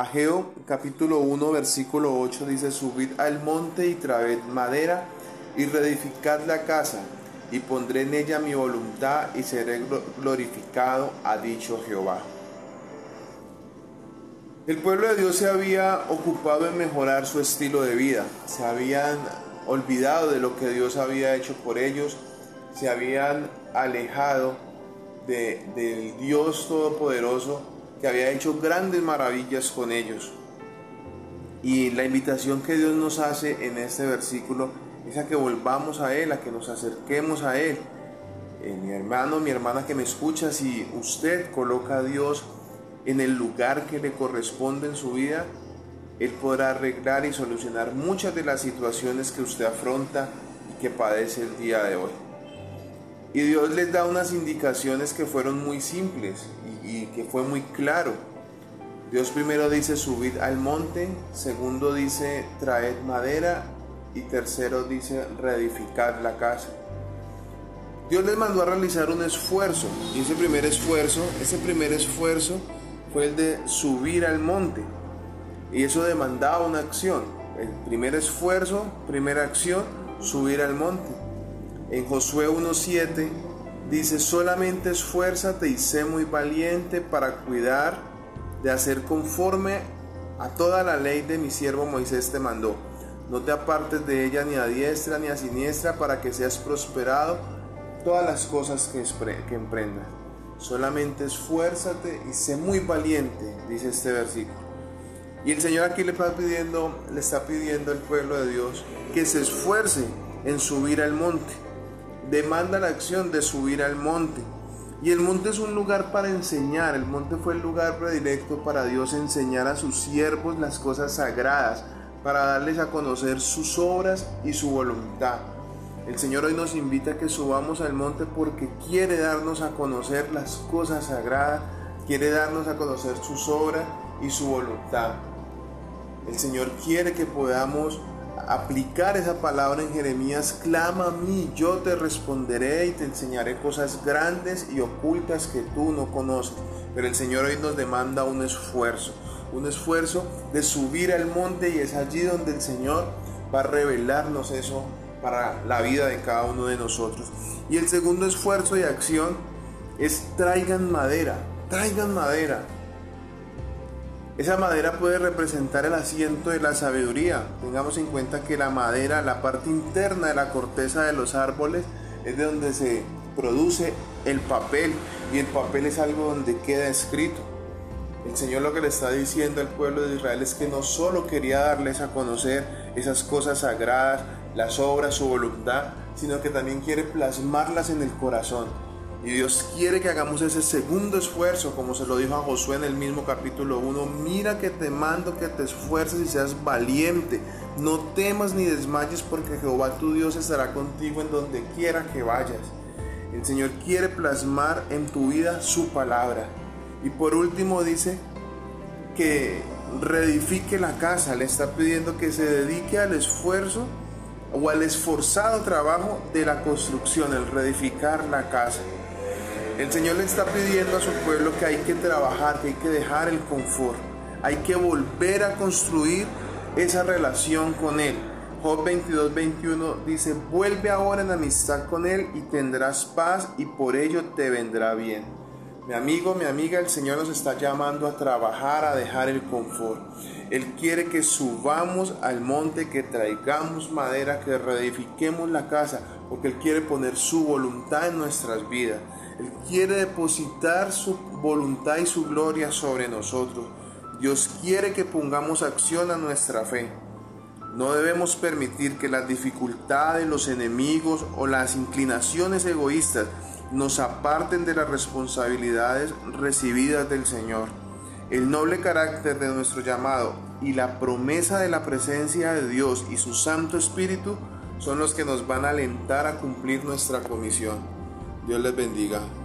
Ageo capítulo 1 versículo 8 dice, subid al monte y traed madera y reedificad la casa y pondré en ella mi voluntad y seré glorificado, ha dicho Jehová. El pueblo de Dios se había ocupado en mejorar su estilo de vida, se habían olvidado de lo que Dios había hecho por ellos, se habían alejado de, del Dios Todopoderoso que había hecho grandes maravillas con ellos. Y la invitación que Dios nos hace en este versículo es a que volvamos a Él, a que nos acerquemos a Él. Eh, mi hermano, mi hermana que me escucha, si usted coloca a Dios en el lugar que le corresponde en su vida, Él podrá arreglar y solucionar muchas de las situaciones que usted afronta y que padece el día de hoy. Y Dios les da unas indicaciones que fueron muy simples y, que fue muy claro. Dios primero dice subid al monte, segundo dice traed madera y tercero dice reedificar la casa. Dios les mandó a realizar un esfuerzo y ese primer esfuerzo, ese primer esfuerzo fue el de subir al monte y eso demandaba una acción. El primer esfuerzo, primera acción, subir al monte. En Josué 1.7 dice, solamente esfuérzate y sé muy valiente para cuidar de hacer conforme a toda la ley de mi siervo Moisés te mandó no te apartes de ella ni a diestra ni a siniestra para que seas prosperado todas las cosas que, que emprendas. Solamente esfuérzate y sé muy valiente, dice este versículo. Y el Señor aquí le está pidiendo, le está pidiendo al pueblo de Dios que se esfuerce en subir al monte. Demanda la acción de subir al monte. Y el monte es un lugar para enseñar. El monte fue el lugar predilecto para Dios enseñar a sus siervos las cosas sagradas, para darles a conocer sus obras y su voluntad. El Señor hoy nos invita a que subamos al monte porque quiere darnos a conocer las cosas sagradas, quiere darnos a conocer sus obras y su voluntad. El Señor quiere que podamos aplicar esa palabra en Jeremías, clama a mí, yo te responderé y te enseñaré cosas grandes y ocultas que tú no conoces. Pero el Señor hoy nos demanda un esfuerzo, un esfuerzo de subir al monte y es allí donde el Señor va a revelarnos eso para la vida de cada uno de nosotros. Y el segundo esfuerzo y acción es traigan madera, traigan madera. Esa madera puede representar el asiento de la sabiduría. Tengamos en cuenta que la madera, la parte interna de la corteza de los árboles, es de donde se produce el papel y el papel es algo donde queda escrito. El Señor lo que le está diciendo al pueblo de Israel es que no solo quería darles a conocer esas cosas sagradas, las obras, su voluntad, sino que también quiere plasmarlas en el corazón. Y Dios quiere que hagamos ese segundo esfuerzo, como se lo dijo a Josué en el mismo capítulo 1. Mira que te mando que te esfuerces y seas valiente. No temas ni desmayes porque Jehová tu Dios estará contigo en donde quiera que vayas. El Señor quiere plasmar en tu vida su palabra. Y por último dice que reedifique la casa, le está pidiendo que se dedique al esfuerzo o al esforzado trabajo de la construcción, el reedificar la casa. El Señor le está pidiendo a su pueblo que hay que trabajar, que hay que dejar el confort, hay que volver a construir esa relación con Él. Job 22, 21 dice, vuelve ahora en amistad con Él y tendrás paz y por ello te vendrá bien. Mi amigo, mi amiga, el Señor nos está llamando a trabajar, a dejar el confort. Él quiere que subamos al monte, que traigamos madera, que reedifiquemos la casa, porque Él quiere poner su voluntad en nuestras vidas. Él quiere depositar su voluntad y su gloria sobre nosotros. Dios quiere que pongamos acción a nuestra fe. No debemos permitir que las dificultades, los enemigos o las inclinaciones egoístas nos aparten de las responsabilidades recibidas del Señor. El noble carácter de nuestro llamado y la promesa de la presencia de Dios y su Santo Espíritu son los que nos van a alentar a cumplir nuestra comisión. Dios les bendiga.